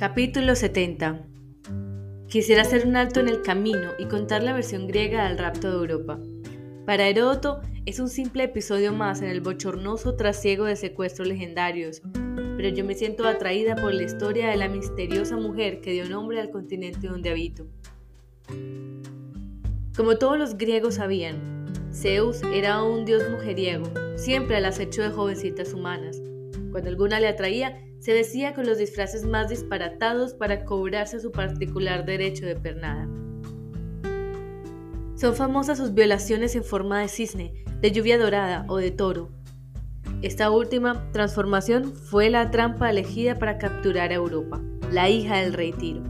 Capítulo 70 Quisiera hacer un alto en el camino y contar la versión griega del rapto de Europa. Para Heródoto es un simple episodio más en el bochornoso trasiego de secuestros legendarios, pero yo me siento atraída por la historia de la misteriosa mujer que dio nombre al continente donde habito. Como todos los griegos sabían, Zeus era un dios mujeriego, siempre al acecho de jovencitas humanas. Cuando alguna le atraía, se vestía con los disfraces más disparatados para cobrarse su particular derecho de pernada. Son famosas sus violaciones en forma de cisne, de lluvia dorada o de toro. Esta última transformación fue la trampa elegida para capturar a Europa, la hija del rey Tiro.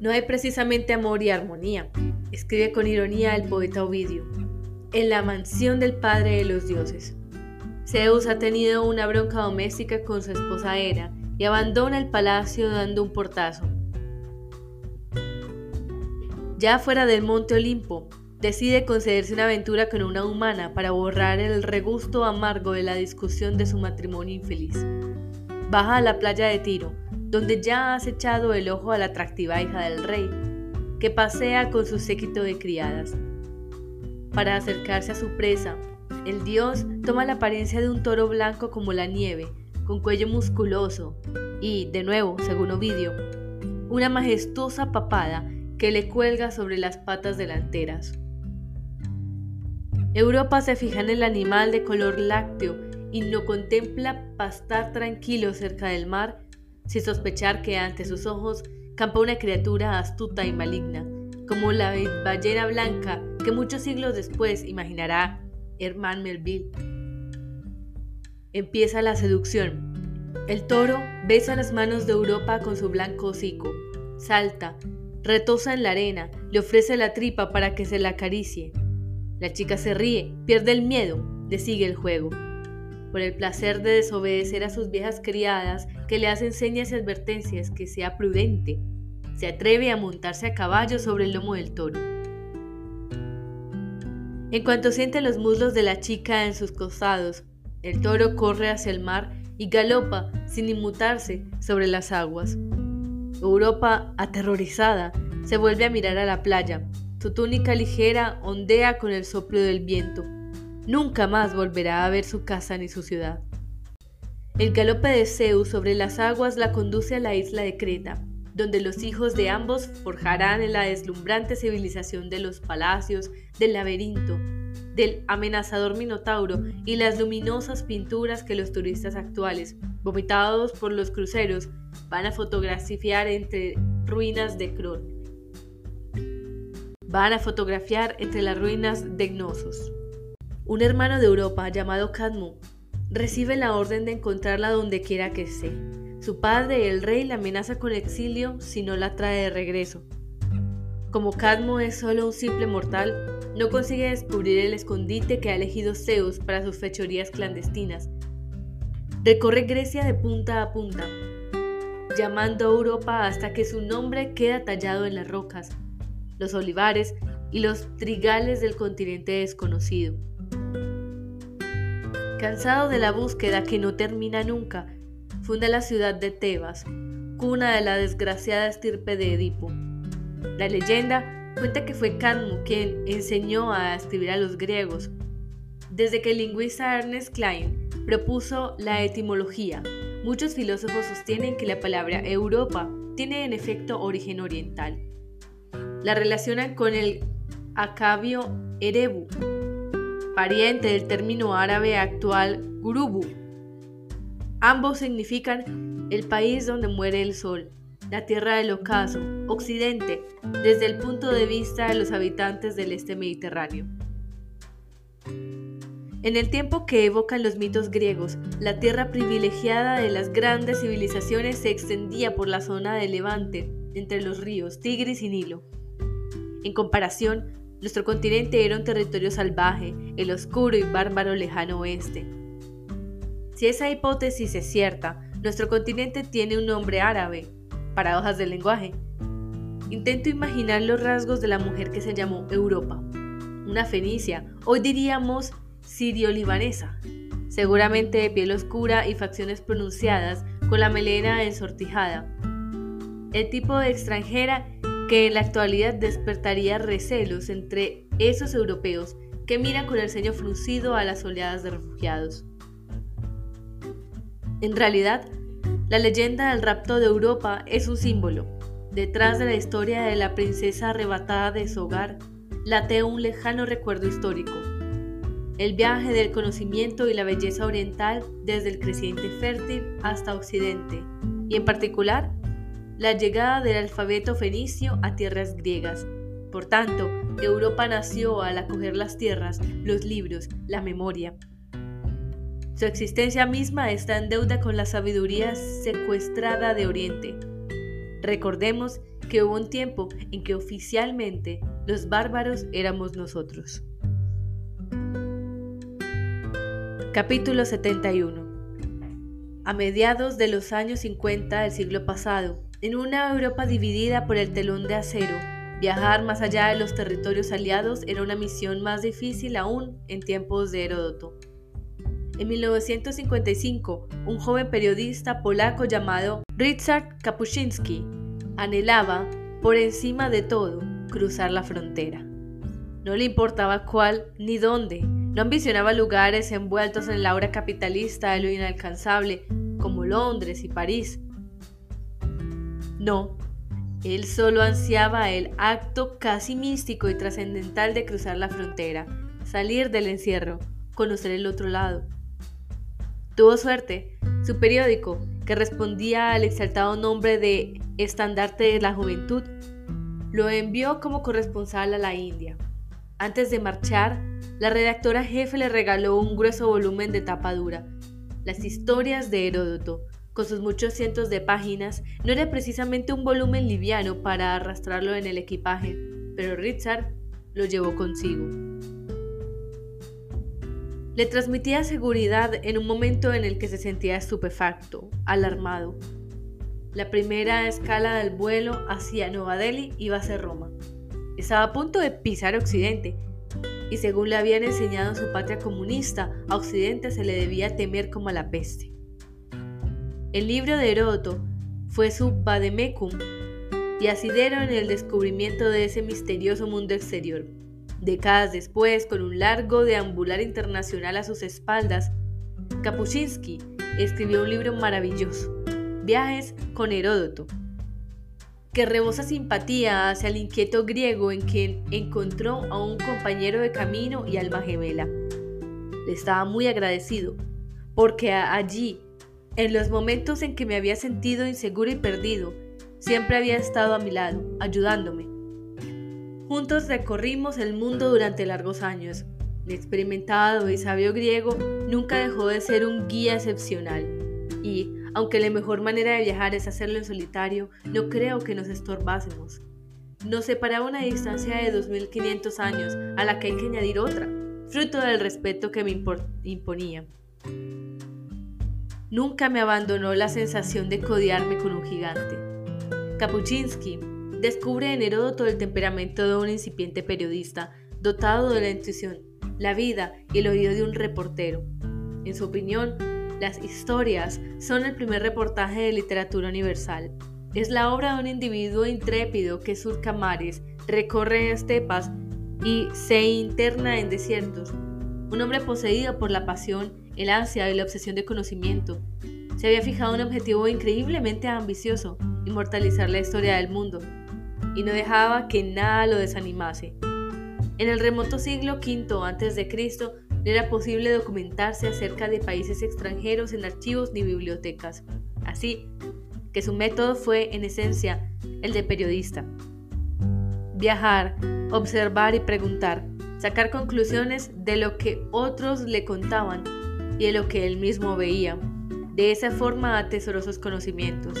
No hay precisamente amor y armonía, escribe con ironía el poeta Ovidio, en la mansión del Padre de los Dioses. Zeus ha tenido una bronca doméstica con su esposa Hera y abandona el palacio dando un portazo. Ya fuera del monte Olimpo, decide concederse una aventura con una humana para borrar el regusto amargo de la discusión de su matrimonio infeliz. Baja a la playa de Tiro, donde ya ha acechado el ojo a la atractiva hija del rey, que pasea con su séquito de criadas. Para acercarse a su presa, el dios toma la apariencia de un toro blanco como la nieve, con cuello musculoso y, de nuevo, según Ovidio, una majestuosa papada que le cuelga sobre las patas delanteras. Europa se fija en el animal de color lácteo y no contempla pastar tranquilo cerca del mar sin sospechar que ante sus ojos campa una criatura astuta y maligna, como la ballena blanca que muchos siglos después imaginará Herman Melville. Empieza la seducción. El toro besa las manos de Europa con su blanco hocico, salta, retosa en la arena, le ofrece la tripa para que se la acaricie. La chica se ríe, pierde el miedo, le sigue el juego. Por el placer de desobedecer a sus viejas criadas que le hacen señas y advertencias que sea prudente, se atreve a montarse a caballo sobre el lomo del toro. En cuanto siente los muslos de la chica en sus costados, el toro corre hacia el mar y galopa sin inmutarse sobre las aguas. Europa, aterrorizada, se vuelve a mirar a la playa. Su túnica ligera ondea con el soplo del viento. Nunca más volverá a ver su casa ni su ciudad. El galope de Zeus sobre las aguas la conduce a la isla de Creta, donde los hijos de ambos forjarán en la deslumbrante civilización de los palacios, del laberinto, del amenazador Minotauro y las luminosas pinturas que los turistas actuales, vomitados por los cruceros, van a fotografiar entre ruinas de Cron. Van a fotografiar entre las ruinas de Gnosos. Un hermano de Europa llamado Cadmo recibe la orden de encontrarla donde quiera que esté su padre, el rey, la amenaza con exilio si no la trae de regreso. Como Cadmo es solo un simple mortal, no consigue descubrir el escondite que ha elegido Zeus para sus fechorías clandestinas. Recorre Grecia de punta a punta, llamando a Europa hasta que su nombre queda tallado en las rocas, los olivares y los trigales del continente desconocido. Cansado de la búsqueda que no termina nunca, funda la ciudad de Tebas, cuna de la desgraciada estirpe de Edipo. La leyenda cuenta que fue Cadmo quien enseñó a escribir a los griegos. Desde que el lingüista Ernest Klein propuso la etimología, muchos filósofos sostienen que la palabra Europa tiene en efecto origen oriental. La relacionan con el acabio erebu, pariente del término árabe actual gurubu, Ambos significan el país donde muere el sol, la tierra del ocaso, occidente, desde el punto de vista de los habitantes del este mediterráneo. En el tiempo que evocan los mitos griegos, la tierra privilegiada de las grandes civilizaciones se extendía por la zona de Levante, entre los ríos Tigris y Nilo. En comparación, nuestro continente era un territorio salvaje, el oscuro y bárbaro lejano oeste. Si esa hipótesis es cierta, nuestro continente tiene un nombre árabe, paradojas del lenguaje. Intento imaginar los rasgos de la mujer que se llamó Europa, una fenicia, hoy diríamos sirio-libanesa, seguramente de piel oscura y facciones pronunciadas con la melena ensortijada. El tipo de extranjera que en la actualidad despertaría recelos entre esos europeos que miran con el ceño fruncido a las oleadas de refugiados. En realidad, la leyenda del rapto de Europa es un símbolo. Detrás de la historia de la princesa arrebatada de su hogar, late un lejano recuerdo histórico. El viaje del conocimiento y la belleza oriental desde el creciente fértil hasta Occidente, y en particular, la llegada del alfabeto fenicio a tierras griegas. Por tanto, Europa nació al acoger las tierras, los libros, la memoria. Su existencia misma está en deuda con la sabiduría secuestrada de Oriente. Recordemos que hubo un tiempo en que oficialmente los bárbaros éramos nosotros. Capítulo 71 A mediados de los años 50 del siglo pasado, en una Europa dividida por el telón de acero, viajar más allá de los territorios aliados era una misión más difícil aún en tiempos de Heródoto. En 1955, un joven periodista polaco llamado Ryszard Kapuscinski anhelaba, por encima de todo, cruzar la frontera. No le importaba cuál ni dónde, no ambicionaba lugares envueltos en la aura capitalista de lo inalcanzable, como Londres y París. No, él solo ansiaba el acto casi místico y trascendental de cruzar la frontera, salir del encierro, conocer el otro lado. Tuvo suerte. Su periódico, que respondía al exaltado nombre de Estandarte de la Juventud, lo envió como corresponsal a la India. Antes de marchar, la redactora jefe le regaló un grueso volumen de tapa dura, las historias de Heródoto, con sus muchos cientos de páginas, no era precisamente un volumen liviano para arrastrarlo en el equipaje, pero Richard lo llevó consigo. Le transmitía seguridad en un momento en el que se sentía estupefacto, alarmado. La primera escala del vuelo hacia Nueva Delhi iba a ser Roma. Estaba a punto de pisar Occidente, y según le habían enseñado en su patria comunista, a Occidente se le debía temer como a la peste. El libro de Heródoto fue su vademecum y asidero en el descubrimiento de ese misterioso mundo exterior. Décadas después, con un largo deambular internacional a sus espaldas, Kapuscinski escribió un libro maravilloso, Viajes con Heródoto, que rebosa simpatía hacia el inquieto griego en quien encontró a un compañero de camino y alma gemela. Le estaba muy agradecido, porque allí, en los momentos en que me había sentido inseguro y perdido, siempre había estado a mi lado, ayudándome, Juntos recorrimos el mundo durante largos años. Mi experimentado y sabio griego nunca dejó de ser un guía excepcional. Y, aunque la mejor manera de viajar es hacerlo en solitario, no creo que nos estorbásemos. Nos separaba una distancia de 2500 años a la que hay que añadir otra, fruto del respeto que me imponía. Nunca me abandonó la sensación de codiarme con un gigante. Kapuczynski descubre en Heródoto el temperamento de un incipiente periodista, dotado de la intuición, la vida y el oído de un reportero. En su opinión, las historias son el primer reportaje de literatura universal. Es la obra de un individuo intrépido que surca mares, recorre estepas y se interna en desiertos. Un hombre poseído por la pasión, el ansia y la obsesión de conocimiento. Se había fijado un objetivo increíblemente ambicioso, inmortalizar la historia del mundo y no dejaba que nada lo desanimase. En el remoto siglo V a.C. no era posible documentarse acerca de países extranjeros en archivos ni bibliotecas. Así que su método fue, en esencia, el de periodista. Viajar, observar y preguntar, sacar conclusiones de lo que otros le contaban y de lo que él mismo veía. De esa forma atesoró sus conocimientos.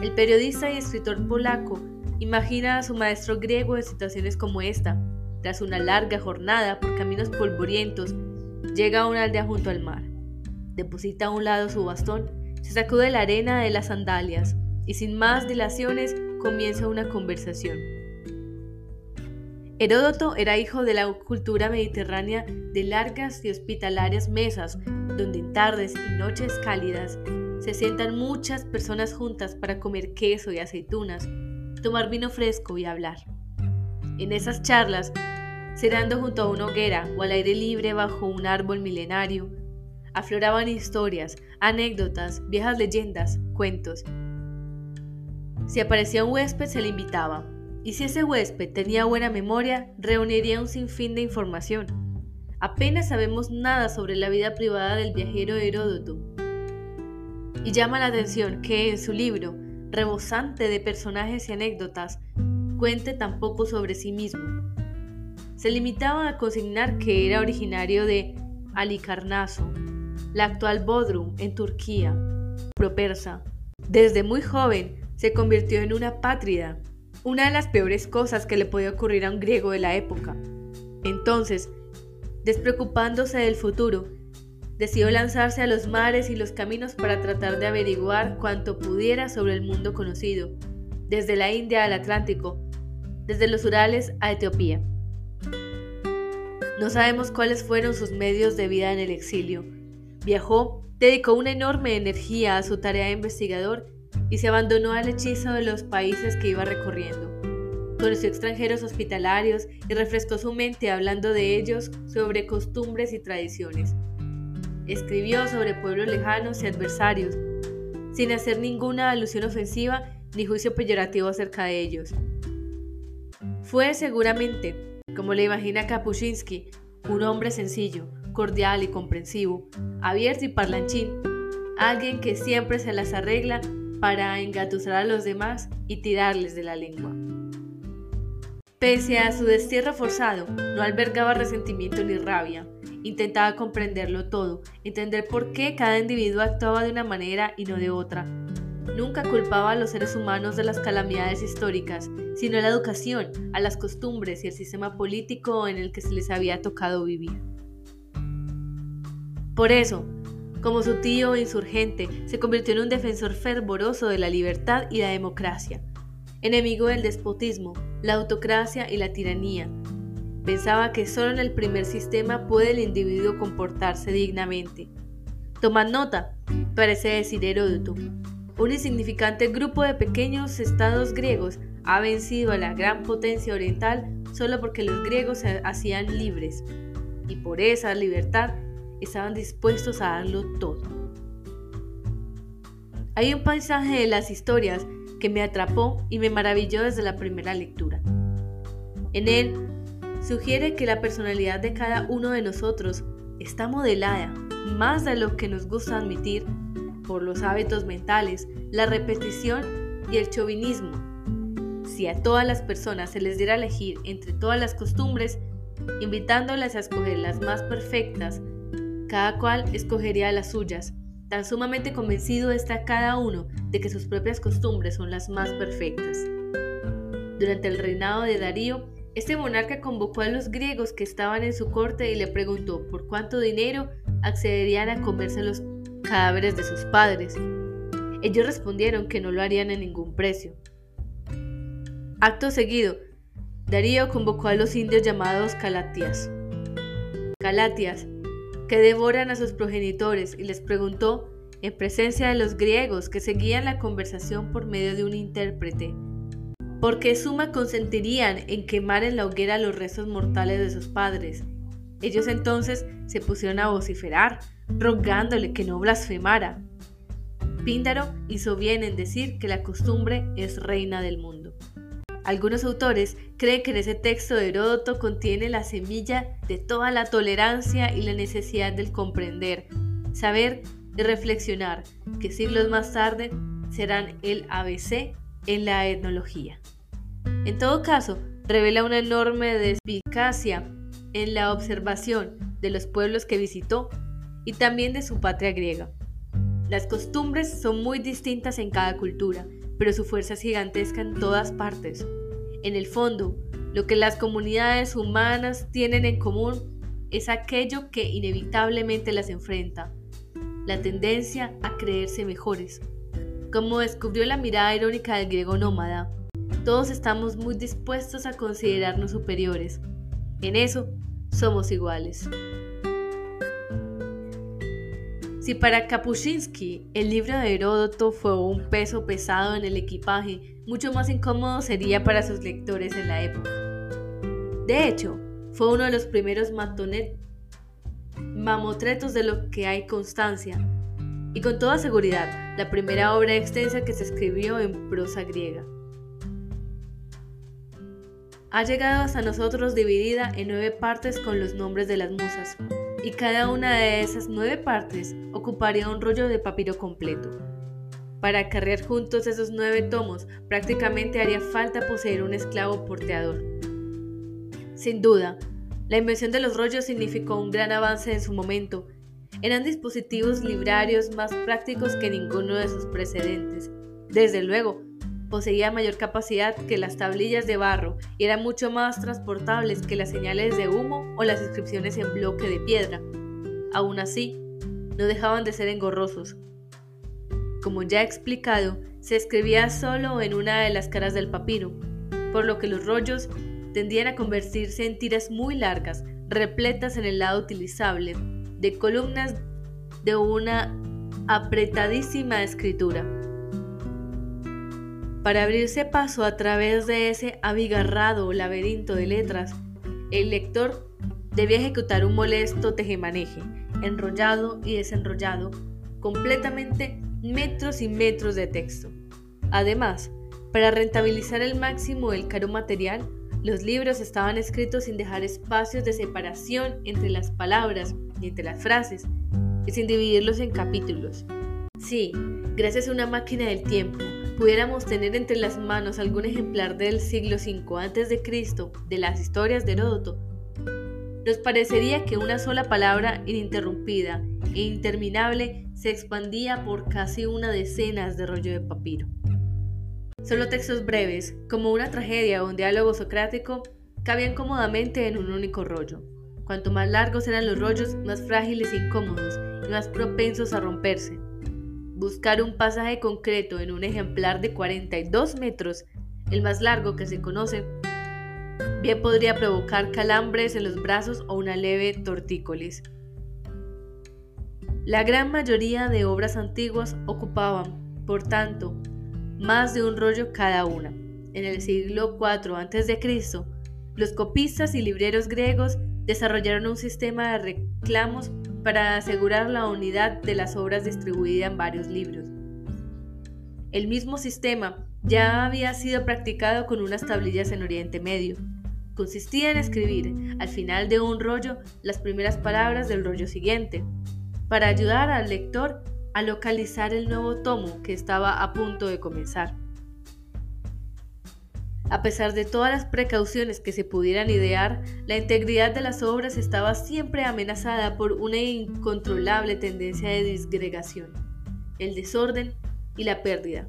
El periodista y escritor polaco Imagina a su maestro griego en situaciones como esta. Tras una larga jornada por caminos polvorientos, llega a una aldea junto al mar. Deposita a un lado su bastón, se sacude la arena de las sandalias y sin más dilaciones comienza una conversación. Heródoto era hijo de la cultura mediterránea de largas y hospitalarias mesas, donde en tardes y noches cálidas se sientan muchas personas juntas para comer queso y aceitunas, tomar vino fresco y hablar. En esas charlas, cenando junto a una hoguera o al aire libre bajo un árbol milenario, afloraban historias, anécdotas, viejas leyendas, cuentos. Si aparecía un huésped se le invitaba, y si ese huésped tenía buena memoria, reuniría un sinfín de información. Apenas sabemos nada sobre la vida privada del viajero Heródoto. Y llama la atención que en su libro, rebosante de personajes y anécdotas, cuente tan poco sobre sí mismo. Se limitaba a consignar que era originario de Alicarnaso, la actual Bodrum en Turquía, propersa. Desde muy joven se convirtió en una pátrida, una de las peores cosas que le podía ocurrir a un griego de la época. Entonces, despreocupándose del futuro, decidió lanzarse a los mares y los caminos para tratar de averiguar cuanto pudiera sobre el mundo conocido, desde la India al Atlántico, desde los Urales a Etiopía. No sabemos cuáles fueron sus medios de vida en el exilio, Viajó, dedicó una enorme energía a su tarea de investigador y se abandonó al hechizo de los países que iba recorriendo. Conoció extranjeros hospitalarios y refrescó su mente hablando de ellos sobre costumbres y tradiciones. Escribió sobre pueblos lejanos y adversarios, sin hacer ninguna alusión ofensiva ni juicio peyorativo acerca de ellos. Fue seguramente, como le imagina Kapuscinski, un hombre sencillo, cordial y comprensivo, abierto y parlanchín, alguien que siempre se las arregla para engatusar a los demás y tirarles de la lengua. Pese a su destierro forzado, no albergaba resentimiento ni rabia. Intentaba comprenderlo todo, entender por qué cada individuo actuaba de una manera y no de otra. Nunca culpaba a los seres humanos de las calamidades históricas, sino a la educación, a las costumbres y al sistema político en el que se les había tocado vivir. Por eso, como su tío insurgente, se convirtió en un defensor fervoroso de la libertad y la democracia, enemigo del despotismo, la autocracia y la tiranía. Pensaba que solo en el primer sistema puede el individuo comportarse dignamente. Tomad nota, parece decir Heródoto. Un insignificante grupo de pequeños estados griegos ha vencido a la gran potencia oriental solo porque los griegos se hacían libres, y por esa libertad estaban dispuestos a darlo todo. Hay un paisaje de las historias que me atrapó y me maravilló desde la primera lectura. En él sugiere que la personalidad de cada uno de nosotros está modelada, más de lo que nos gusta admitir, por los hábitos mentales, la repetición y el chauvinismo. Si a todas las personas se les diera elegir entre todas las costumbres, invitándolas a escoger las más perfectas cada cual escogería las suyas. Tan sumamente convencido está cada uno de que sus propias costumbres son las más perfectas. Durante el reinado de Darío, este monarca convocó a los griegos que estaban en su corte y le preguntó por cuánto dinero accederían a comerse los cadáveres de sus padres. Ellos respondieron que no lo harían a ningún precio. Acto seguido, Darío convocó a los indios llamados Calatias. Calatias que devoran a sus progenitores y les preguntó, en presencia de los griegos que seguían la conversación por medio de un intérprete, ¿por qué suma consentirían en quemar en la hoguera los restos mortales de sus padres? Ellos entonces se pusieron a vociferar, rogándole que no blasfemara. Píndaro hizo bien en decir que la costumbre es reina del mundo. Algunos autores creen que en ese texto de Heródoto contiene la semilla de toda la tolerancia y la necesidad del comprender, saber y reflexionar, que siglos más tarde serán el ABC en la etnología. En todo caso, revela una enorme despicacia en la observación de los pueblos que visitó y también de su patria griega. Las costumbres son muy distintas en cada cultura, pero su fuerza es gigantesca en todas partes. En el fondo, lo que las comunidades humanas tienen en común es aquello que inevitablemente las enfrenta, la tendencia a creerse mejores. Como descubrió la mirada irónica del griego nómada, todos estamos muy dispuestos a considerarnos superiores. En eso, somos iguales. Si para Kapuscinski el libro de Heródoto fue un peso pesado en el equipaje, mucho más incómodo sería para sus lectores en la época. De hecho, fue uno de los primeros mamotretos de lo que hay constancia, y con toda seguridad, la primera obra extensa que se escribió en prosa griega. Ha llegado hasta nosotros dividida en nueve partes con los nombres de las musas, y cada una de esas nueve partes ocuparía un rollo de papiro completo. Para acarrear juntos esos nueve tomos, prácticamente haría falta poseer un esclavo porteador. Sin duda, la invención de los rollos significó un gran avance en su momento. Eran dispositivos librarios más prácticos que ninguno de sus precedentes. Desde luego, poseía mayor capacidad que las tablillas de barro y eran mucho más transportables que las señales de humo o las inscripciones en bloque de piedra. Aún así, no dejaban de ser engorrosos. Como ya he explicado, se escribía solo en una de las caras del papiro, por lo que los rollos tendían a convertirse en tiras muy largas, repletas en el lado utilizable, de columnas de una apretadísima escritura. Para abrirse paso a través de ese abigarrado laberinto de letras, el lector debía ejecutar un molesto tejemaneje, enrollado y desenrollado, completamente metros y metros de texto. Además, para rentabilizar al máximo el caro material, los libros estaban escritos sin dejar espacios de separación entre las palabras y entre las frases, y sin dividirlos en capítulos. Sí, gracias a una máquina del tiempo, pudiéramos tener entre las manos algún ejemplar del siglo V a.C. de las historias de Heródoto, nos parecería que una sola palabra ininterrumpida e interminable se expandía por casi una decena de rollo de papiro. Solo textos breves, como una tragedia o un diálogo socrático, cabían cómodamente en un único rollo. Cuanto más largos eran los rollos, más frágiles e incómodos y más propensos a romperse. Buscar un pasaje concreto en un ejemplar de 42 metros, el más largo que se conoce, bien podría provocar calambres en los brazos o una leve tortícolis. La gran mayoría de obras antiguas ocupaban, por tanto, más de un rollo cada una. En el siglo IV a.C., los copistas y libreros griegos desarrollaron un sistema de reclamos para asegurar la unidad de las obras distribuidas en varios libros. El mismo sistema ya había sido practicado con unas tablillas en Oriente Medio. Consistía en escribir al final de un rollo las primeras palabras del rollo siguiente, para ayudar al lector a localizar el nuevo tomo que estaba a punto de comenzar. A pesar de todas las precauciones que se pudieran idear, la integridad de las obras estaba siempre amenazada por una incontrolable tendencia de disgregación, el desorden y la pérdida.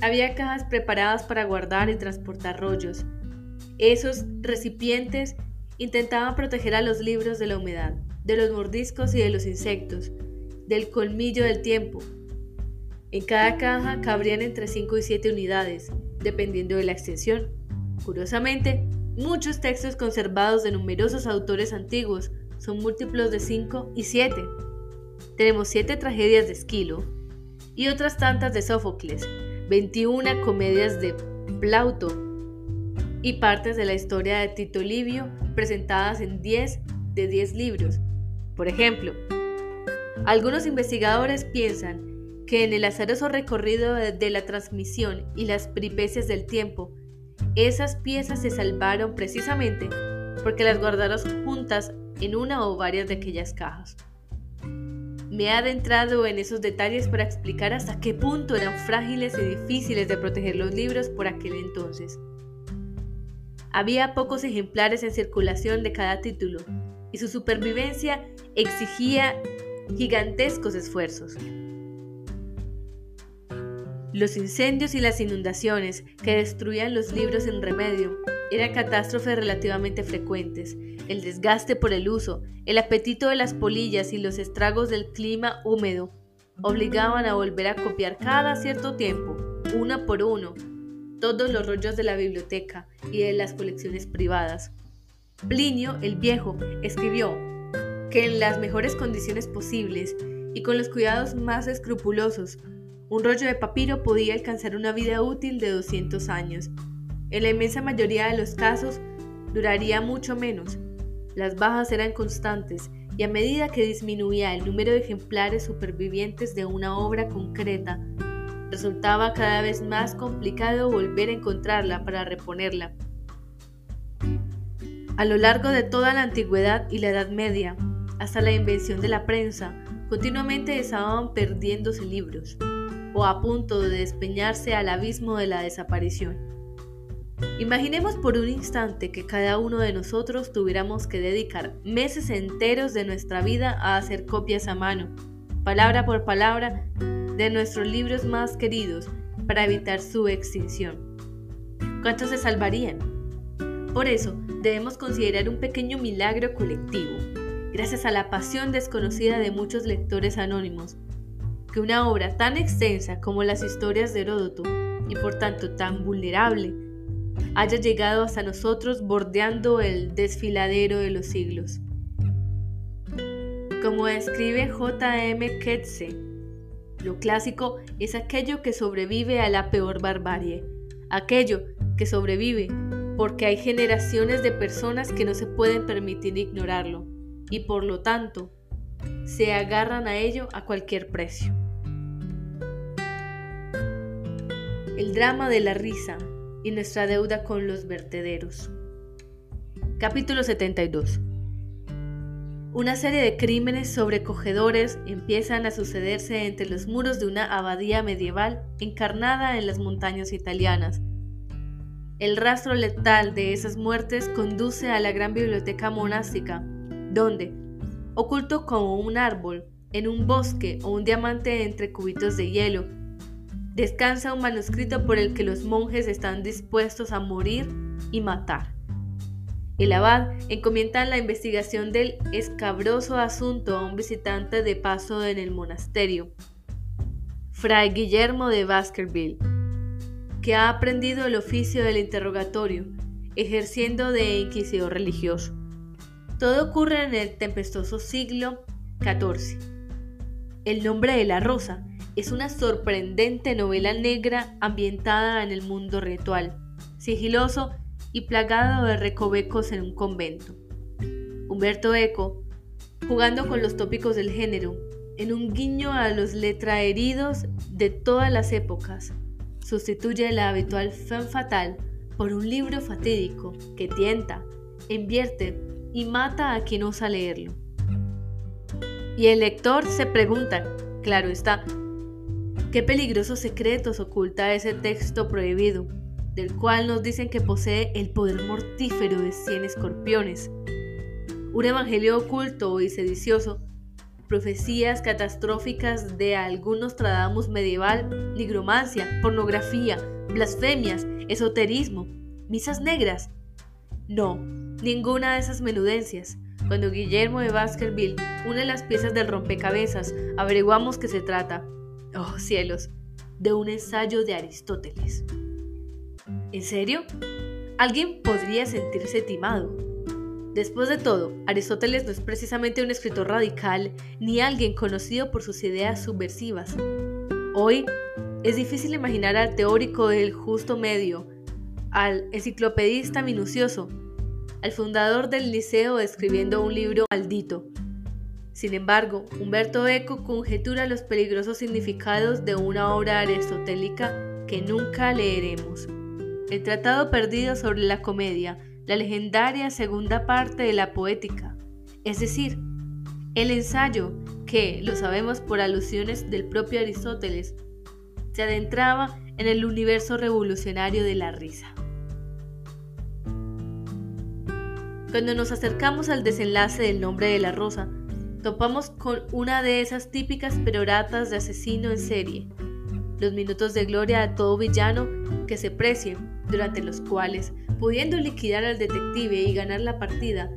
Había cajas preparadas para guardar y transportar rollos. Esos recipientes intentaban proteger a los libros de la humedad, de los mordiscos y de los insectos, del colmillo del tiempo. En cada caja cabrían entre 5 y 7 unidades, dependiendo de la extensión. Curiosamente, muchos textos conservados de numerosos autores antiguos son múltiplos de 5 y 7. Tenemos 7 tragedias de Esquilo y otras tantas de Sófocles, 21 comedias de Plauto y partes de la historia de Tito Livio presentadas en 10 de 10 libros. Por ejemplo, algunos investigadores piensan que en el azaroso recorrido de la transmisión y las peripecias del tiempo, esas piezas se salvaron precisamente porque las guardaron juntas en una o varias de aquellas cajas. Me he adentrado en esos detalles para explicar hasta qué punto eran frágiles y difíciles de proteger los libros por aquel entonces. Había pocos ejemplares en circulación de cada título y su supervivencia exigía gigantescos esfuerzos. Los incendios y las inundaciones que destruían los libros en remedio eran catástrofes relativamente frecuentes. El desgaste por el uso, el apetito de las polillas y los estragos del clima húmedo obligaban a volver a copiar cada cierto tiempo, uno por uno, todos los rollos de la biblioteca y de las colecciones privadas. Plinio el Viejo escribió que en las mejores condiciones posibles y con los cuidados más escrupulosos. Un rollo de papiro podía alcanzar una vida útil de 200 años. En la inmensa mayoría de los casos, duraría mucho menos. Las bajas eran constantes y a medida que disminuía el número de ejemplares supervivientes de una obra concreta, resultaba cada vez más complicado volver a encontrarla para reponerla. A lo largo de toda la antigüedad y la Edad Media, hasta la invención de la prensa, continuamente estaban perdiéndose libros, o a punto de despeñarse al abismo de la desaparición. Imaginemos por un instante que cada uno de nosotros tuviéramos que dedicar meses enteros de nuestra vida a hacer copias a mano, palabra por palabra, de nuestros libros más queridos para evitar su extinción. ¿Cuántos se salvarían? Por eso, debemos considerar un pequeño milagro colectivo, gracias a la pasión desconocida de muchos lectores anónimos, que una obra tan extensa como las historias de Heródoto, y por tanto tan vulnerable, haya llegado hasta nosotros bordeando el desfiladero de los siglos. Como escribe J.M. Ketze, lo clásico es aquello que sobrevive a la peor barbarie, aquello que sobrevive porque hay generaciones de personas que no se pueden permitir ignorarlo y por lo tanto se agarran a ello a cualquier precio. El drama de la risa y nuestra deuda con los vertederos. Capítulo 72. Una serie de crímenes sobrecogedores empiezan a sucederse entre los muros de una abadía medieval encarnada en las montañas italianas. El rastro letal de esas muertes conduce a la gran biblioteca monástica, donde, oculto como un árbol, en un bosque o un diamante entre cubitos de hielo, descansa un manuscrito por el que los monjes están dispuestos a morir y matar. El abad encomienda la investigación del escabroso asunto a un visitante de paso en el monasterio, Fray Guillermo de Baskerville, que ha aprendido el oficio del interrogatorio, ejerciendo de inquisidor religioso. Todo ocurre en el tempestuoso siglo XIV. El nombre de la rosa es una sorprendente novela negra ambientada en el mundo ritual, sigiloso y plagado de recovecos en un convento. Humberto Eco, jugando con los tópicos del género, en un guiño a los letraheridos de todas las épocas, sustituye la habitual femme fatal por un libro fatídico que tienta, invierte y mata a quien osa leerlo. Y el lector se pregunta, claro está, ¿Qué peligrosos secretos oculta ese texto prohibido, del cual nos dicen que posee el poder mortífero de cien escorpiones? Un evangelio oculto y sedicioso, profecías catastróficas de algún Nostradamus medieval, nigromancia, pornografía, blasfemias, esoterismo, misas negras. No, ninguna de esas menudencias. Cuando Guillermo de Baskerville une las piezas del rompecabezas, averiguamos que se trata oh cielos, de un ensayo de Aristóteles. ¿En serio? Alguien podría sentirse timado. Después de todo, Aristóteles no es precisamente un escritor radical ni alguien conocido por sus ideas subversivas. Hoy es difícil imaginar al teórico del justo medio, al enciclopedista minucioso, al fundador del liceo escribiendo un libro maldito, sin embargo, Humberto Eco conjetura los peligrosos significados de una obra aristotélica que nunca leeremos. El Tratado Perdido sobre la Comedia, la legendaria segunda parte de la poética, es decir, el ensayo que, lo sabemos por alusiones del propio Aristóteles, se adentraba en el universo revolucionario de la risa. Cuando nos acercamos al desenlace del nombre de la rosa, topamos con una de esas típicas peroratas de asesino en serie, los minutos de gloria a todo villano que se precien, durante los cuales, pudiendo liquidar al detective y ganar la partida,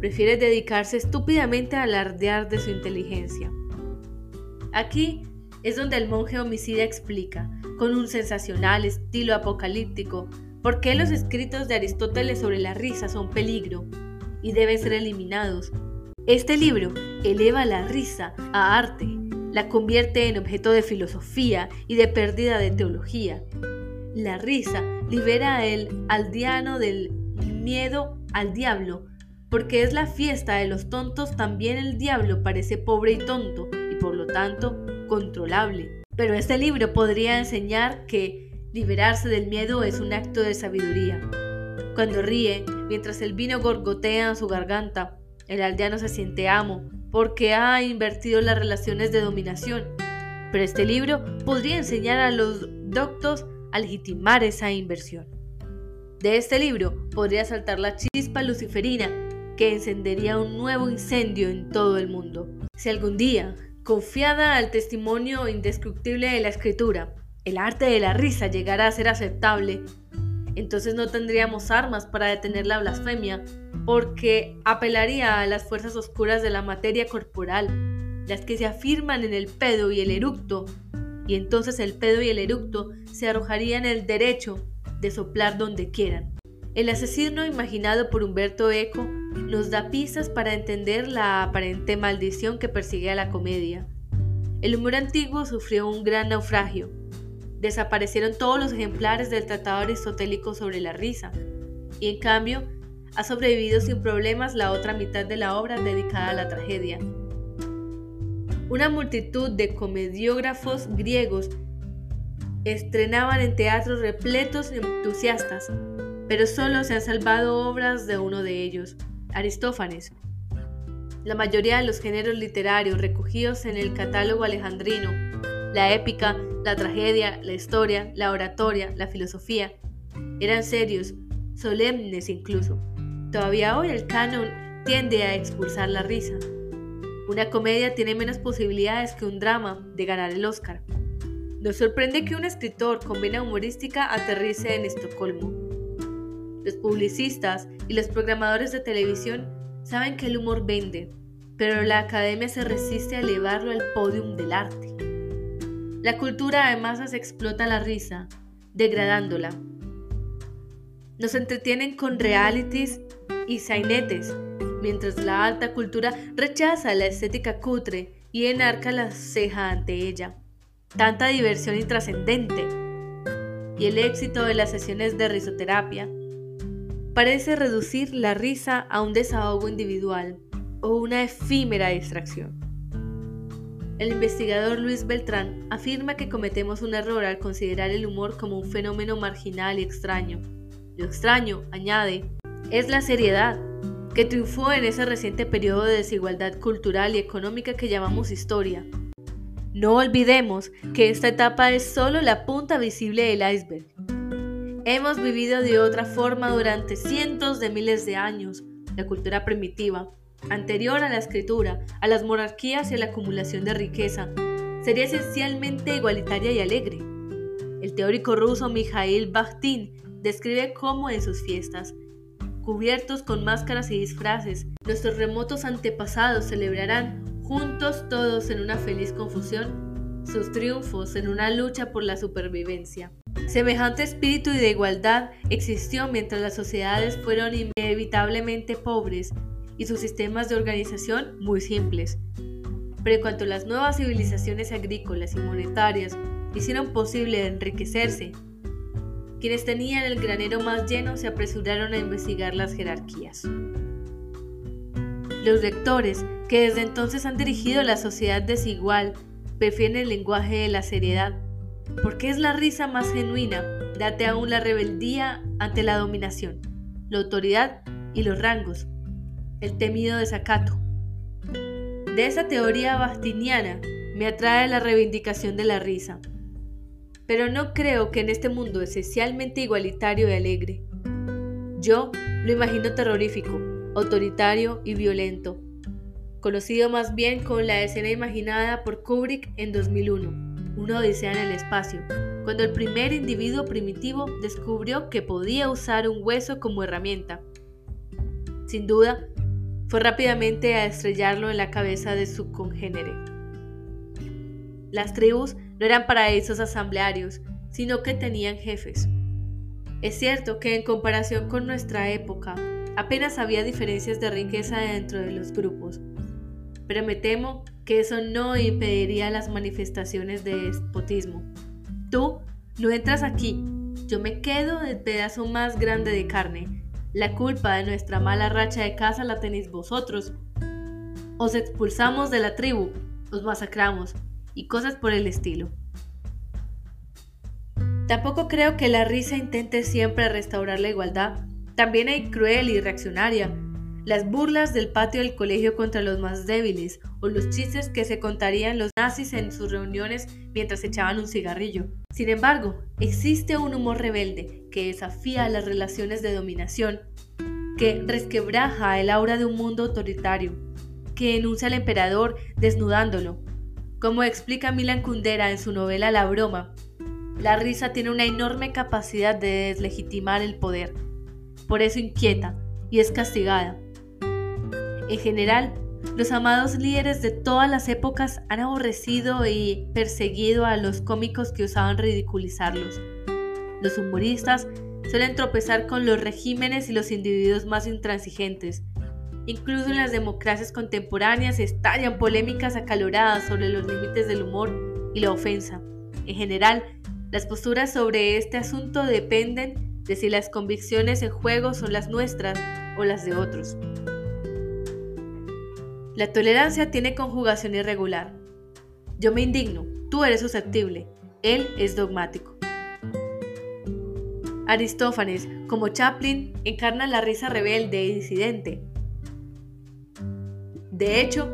prefiere dedicarse estúpidamente a alardear de su inteligencia. Aquí es donde el monje homicida explica, con un sensacional estilo apocalíptico, por qué los escritos de Aristóteles sobre la risa son peligro y deben ser eliminados este libro eleva la risa a arte la convierte en objeto de filosofía y de pérdida de teología. La risa libera el aldeano del miedo al diablo, porque es la fiesta de los tontos, también el diablo parece pobre y tonto y por lo tanto controlable. Pero este libro podría enseñar que liberarse del miedo es un acto de sabiduría. Cuando ríe, mientras el vino gorgotea en su garganta, el aldeano se siente amo, porque ha invertido las relaciones de dominación. Pero este libro podría enseñar a los doctos a legitimar esa inversión. De este libro podría saltar la chispa luciferina que encendería un nuevo incendio en todo el mundo. Si algún día, confiada al testimonio indescriptible de la escritura, el arte de la risa llegara a ser aceptable, entonces no tendríamos armas para detener la blasfemia, porque apelaría a las fuerzas oscuras de la materia corporal, las que se afirman en el pedo y el eructo, y entonces el pedo y el eructo se arrojarían el derecho de soplar donde quieran. El asesino imaginado por Humberto Eco nos da pistas para entender la aparente maldición que persigue a la comedia. El humor antiguo sufrió un gran naufragio. Desaparecieron todos los ejemplares del tratado aristotélico sobre la risa, y en cambio ha sobrevivido sin problemas la otra mitad de la obra dedicada a la tragedia. Una multitud de comediógrafos griegos estrenaban en teatros repletos de entusiastas, pero solo se han salvado obras de uno de ellos, Aristófanes. La mayoría de los géneros literarios recogidos en el catálogo alejandrino, la épica, la tragedia, la historia, la oratoria, la filosofía, eran serios, solemnes incluso. Todavía hoy el canon tiende a expulsar la risa. Una comedia tiene menos posibilidades que un drama de ganar el Oscar. Nos sorprende que un escritor con vena humorística aterrice en Estocolmo. Los publicistas y los programadores de televisión saben que el humor vende, pero la academia se resiste a elevarlo al podium del arte. La cultura además se explota la risa, degradándola. Nos entretienen con realities y sainetes, mientras la alta cultura rechaza la estética cutre y enarca la ceja ante ella tanta diversión intrascendente. Y el éxito de las sesiones de risoterapia parece reducir la risa a un desahogo individual o una efímera distracción. El investigador Luis Beltrán afirma que cometemos un error al considerar el humor como un fenómeno marginal y extraño. Lo extraño, añade, es la seriedad, que triunfó en ese reciente periodo de desigualdad cultural y económica que llamamos historia, no olvidemos que esta etapa es solo la punta visible del iceberg. Hemos vivido de otra forma durante cientos de miles de años. La cultura primitiva, anterior a la escritura, a las monarquías y a la acumulación de riqueza, sería esencialmente igualitaria y alegre. El teórico ruso Mikhail Bakhtin describe cómo en sus fiestas, cubiertos con máscaras y disfraces, nuestros remotos antepasados celebrarán juntos todos en una feliz confusión, sus triunfos en una lucha por la supervivencia. Semejante espíritu de igualdad existió mientras las sociedades fueron inevitablemente pobres y sus sistemas de organización muy simples. Pero en cuanto las nuevas civilizaciones agrícolas y monetarias hicieron posible enriquecerse, quienes tenían el granero más lleno se apresuraron a investigar las jerarquías. Los lectores, que desde entonces han dirigido la sociedad desigual, prefieren el lenguaje de la seriedad, porque es la risa más genuina, date aún la rebeldía ante la dominación, la autoridad y los rangos, el temido desacato. De esa teoría bastiniana me atrae la reivindicación de la risa, pero no creo que en este mundo esencialmente igualitario y alegre. Yo lo imagino terrorífico, autoritario y violento, conocido más bien con la escena imaginada por Kubrick en 2001, una odisea en el espacio, cuando el primer individuo primitivo descubrió que podía usar un hueso como herramienta. Sin duda, fue rápidamente a estrellarlo en la cabeza de su congénere. Las tribus no eran paraísos asamblearios, sino que tenían jefes. Es cierto que en comparación con nuestra época, Apenas había diferencias de riqueza dentro de los grupos, pero me temo que eso no impediría las manifestaciones de despotismo. Tú no entras aquí, yo me quedo del pedazo más grande de carne. La culpa de nuestra mala racha de casa la tenéis vosotros. Os expulsamos de la tribu, os masacramos y cosas por el estilo. Tampoco creo que la risa intente siempre restaurar la igualdad. También hay cruel y reaccionaria. Las burlas del patio del colegio contra los más débiles o los chistes que se contarían los nazis en sus reuniones mientras echaban un cigarrillo. Sin embargo, existe un humor rebelde que desafía las relaciones de dominación, que resquebraja el aura de un mundo autoritario, que enuncia al emperador desnudándolo. Como explica Milan Kundera en su novela La broma, la risa tiene una enorme capacidad de deslegitimar el poder. Por eso inquieta y es castigada. En general, los amados líderes de todas las épocas han aborrecido y perseguido a los cómicos que usaban ridiculizarlos. Los humoristas suelen tropezar con los regímenes y los individuos más intransigentes. Incluso en las democracias contemporáneas estallan polémicas acaloradas sobre los límites del humor y la ofensa. En general, las posturas sobre este asunto dependen de si las convicciones en juego son las nuestras o las de otros. La tolerancia tiene conjugación irregular. Yo me indigno, tú eres susceptible, él es dogmático. Aristófanes, como Chaplin, encarna la risa rebelde y disidente. De hecho,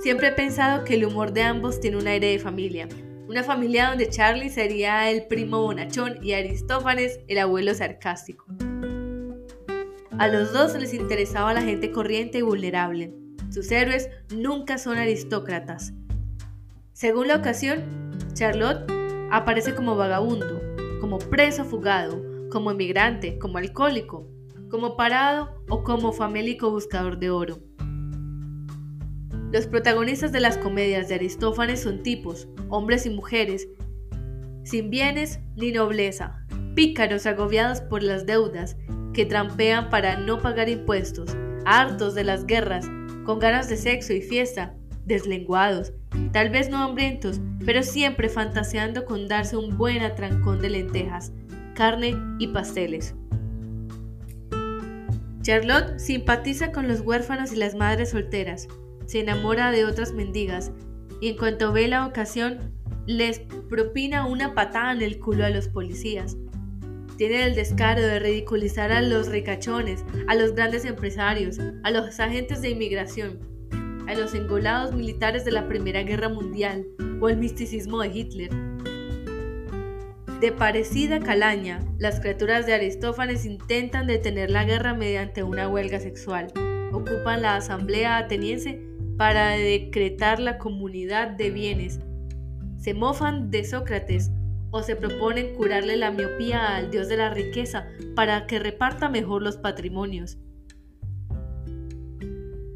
siempre he pensado que el humor de ambos tiene un aire de familia, una familia donde Charlie sería el primo bonachón y Aristófanes el abuelo sarcástico. A los dos les interesaba la gente corriente y vulnerable. Sus héroes nunca son aristócratas. Según la ocasión, Charlotte aparece como vagabundo, como preso fugado, como emigrante, como alcohólico, como parado o como famélico buscador de oro. Los protagonistas de las comedias de Aristófanes son tipos, hombres y mujeres, sin bienes ni nobleza, pícaros agobiados por las deudas, que trampean para no pagar impuestos, hartos de las guerras, con ganas de sexo y fiesta, deslenguados, tal vez no hambrientos, pero siempre fantaseando con darse un buen atrancón de lentejas, carne y pasteles. Charlotte simpatiza con los huérfanos y las madres solteras, se enamora de otras mendigas y en cuanto ve la ocasión les propina una patada en el culo a los policías. Tiene el descaro de ridiculizar a los ricachones, a los grandes empresarios, a los agentes de inmigración, a los engolados militares de la Primera Guerra Mundial o el misticismo de Hitler. De parecida calaña, las criaturas de Aristófanes intentan detener la guerra mediante una huelga sexual. Ocupan la asamblea ateniense para decretar la comunidad de bienes. Se mofan de Sócrates o se proponen curarle la miopía al dios de la riqueza para que reparta mejor los patrimonios.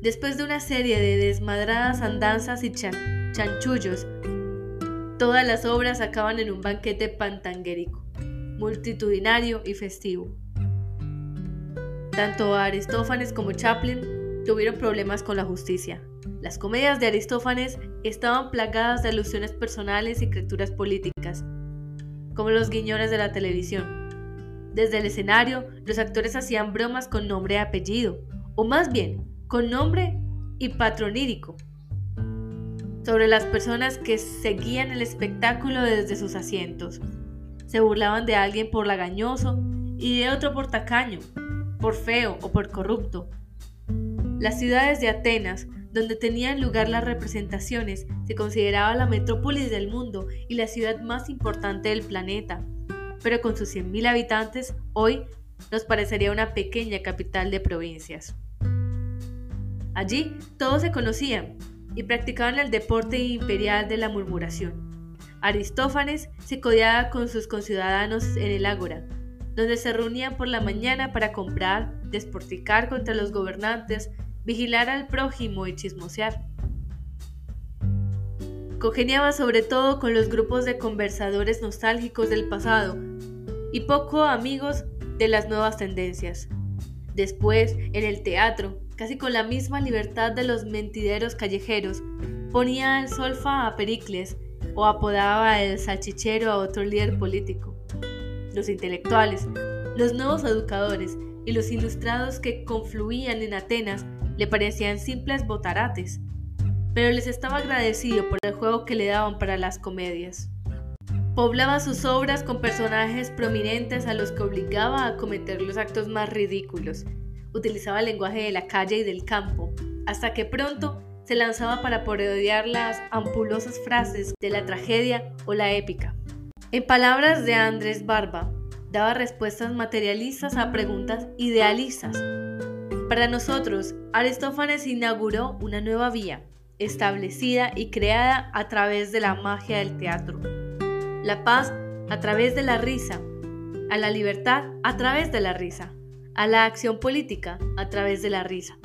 Después de una serie de desmadradas andanzas y chanchullos, todas las obras acaban en un banquete pantanguérico, multitudinario y festivo. Tanto Aristófanes como Chaplin tuvieron problemas con la justicia. Las comedias de Aristófanes estaban plagadas de alusiones personales y criaturas políticas, como los guiñones de la televisión. Desde el escenario, los actores hacían bromas con nombre y apellido, o más bien, con nombre y patronírico, sobre las personas que seguían el espectáculo desde sus asientos. Se burlaban de alguien por lagañoso y de otro por tacaño, por feo o por corrupto. Las ciudades de Atenas donde tenían lugar las representaciones, se consideraba la metrópolis del mundo y la ciudad más importante del planeta. Pero con sus 100.000 habitantes, hoy nos parecería una pequeña capital de provincias. Allí todos se conocían y practicaban el deporte imperial de la murmuración. Aristófanes se codiaba con sus conciudadanos en el ágora, donde se reunían por la mañana para comprar, desporticar contra los gobernantes, vigilar al prójimo y chismosear. Congeniaba sobre todo con los grupos de conversadores nostálgicos del pasado y poco amigos de las nuevas tendencias. Después, en el teatro, casi con la misma libertad de los mentideros callejeros, ponía el solfa a Pericles o apodaba el salchichero a otro líder político. Los intelectuales, los nuevos educadores y los ilustrados que confluían en Atenas le parecían simples botarates, pero les estaba agradecido por el juego que le daban para las comedias. Poblaba sus obras con personajes prominentes a los que obligaba a cometer los actos más ridículos. Utilizaba el lenguaje de la calle y del campo, hasta que pronto se lanzaba para parodiar las ampulosas frases de la tragedia o la épica. En palabras de Andrés Barba, daba respuestas materialistas a preguntas idealistas. Para nosotros, Aristófanes inauguró una nueva vía, establecida y creada a través de la magia del teatro la paz a través de la risa, a la libertad a través de la risa, a la acción política a través de la risa.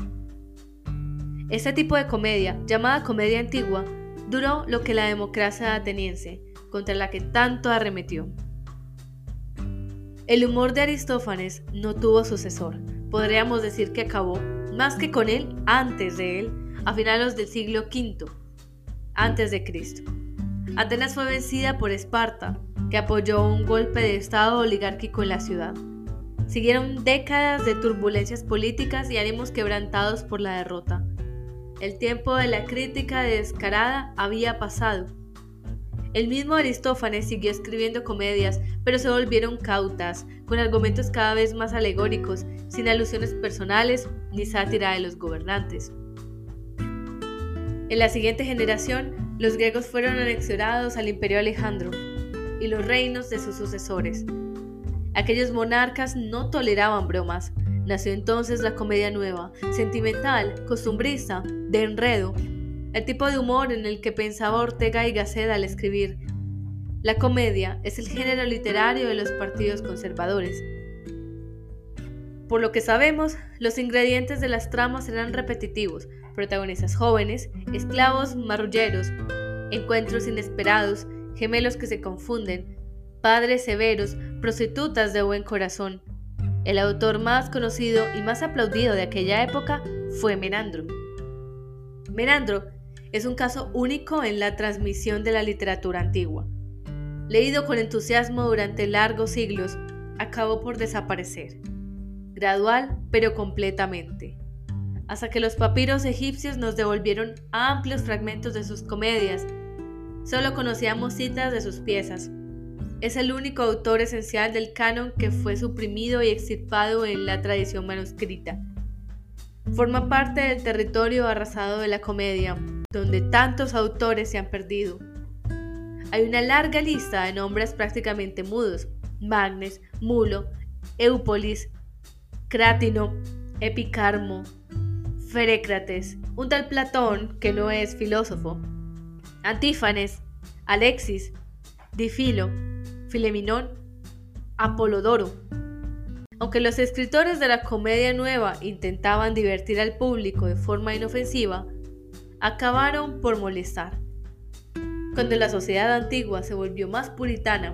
Este tipo de comedia, llamada comedia antigua, duró lo que la democracia ateniense, contra la que tanto arremetió. El humor de Aristófanes no tuvo sucesor. Podríamos decir que acabó, más que con él, antes de él, a finales del siglo V, antes de Cristo. Atenas fue vencida por Esparta, que apoyó un golpe de Estado oligárquico en la ciudad. Siguieron décadas de turbulencias políticas y ánimos quebrantados por la derrota. El tiempo de la crítica descarada había pasado. El mismo Aristófanes siguió escribiendo comedias, pero se volvieron cautas, con argumentos cada vez más alegóricos, sin alusiones personales ni sátira de los gobernantes. En la siguiente generación, los griegos fueron anexionados al imperio Alejandro y los reinos de sus sucesores. Aquellos monarcas no toleraban bromas. Nació entonces la comedia nueva, sentimental, costumbrista, de enredo, el tipo de humor en el que pensaba Ortega y Gasset al escribir. La comedia es el género literario de los partidos conservadores. Por lo que sabemos, los ingredientes de las tramas eran repetitivos, protagonistas jóvenes, esclavos marrulleros, encuentros inesperados, gemelos que se confunden, padres severos, prostitutas de buen corazón. El autor más conocido y más aplaudido de aquella época fue Menandro. Menandro es un caso único en la transmisión de la literatura antigua. Leído con entusiasmo durante largos siglos, acabó por desaparecer, gradual pero completamente hasta que los papiros egipcios nos devolvieron amplios fragmentos de sus comedias. Solo conocíamos citas de sus piezas. Es el único autor esencial del canon que fue suprimido y extirpado en la tradición manuscrita. Forma parte del territorio arrasado de la comedia, donde tantos autores se han perdido. Hay una larga lista de nombres prácticamente mudos: Magnes, Mulo, Eupolis, Crátino, Epicarmo, Ferécrates, un tal Platón que no es filósofo, Antífanes, Alexis, Difilo, Fileminón, Apolodoro. Aunque los escritores de la comedia nueva intentaban divertir al público de forma inofensiva, acabaron por molestar. Cuando la sociedad antigua se volvió más puritana,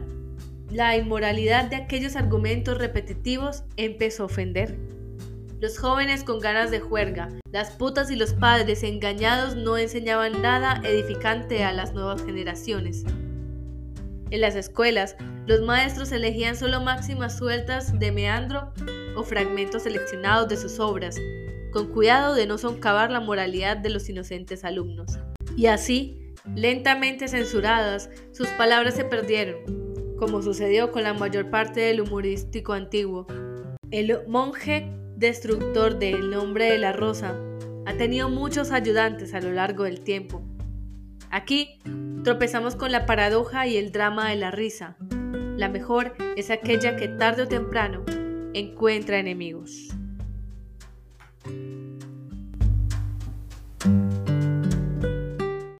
la inmoralidad de aquellos argumentos repetitivos empezó a ofender. Los jóvenes con ganas de juerga, las putas y los padres engañados no enseñaban nada edificante a las nuevas generaciones. En las escuelas, los maestros elegían solo máximas sueltas de meandro o fragmentos seleccionados de sus obras, con cuidado de no soncavar la moralidad de los inocentes alumnos. Y así, lentamente censuradas, sus palabras se perdieron, como sucedió con la mayor parte del humorístico antiguo. El monje destructor del nombre de la rosa, ha tenido muchos ayudantes a lo largo del tiempo. Aquí tropezamos con la paradoja y el drama de la risa. La mejor es aquella que tarde o temprano encuentra enemigos. thank you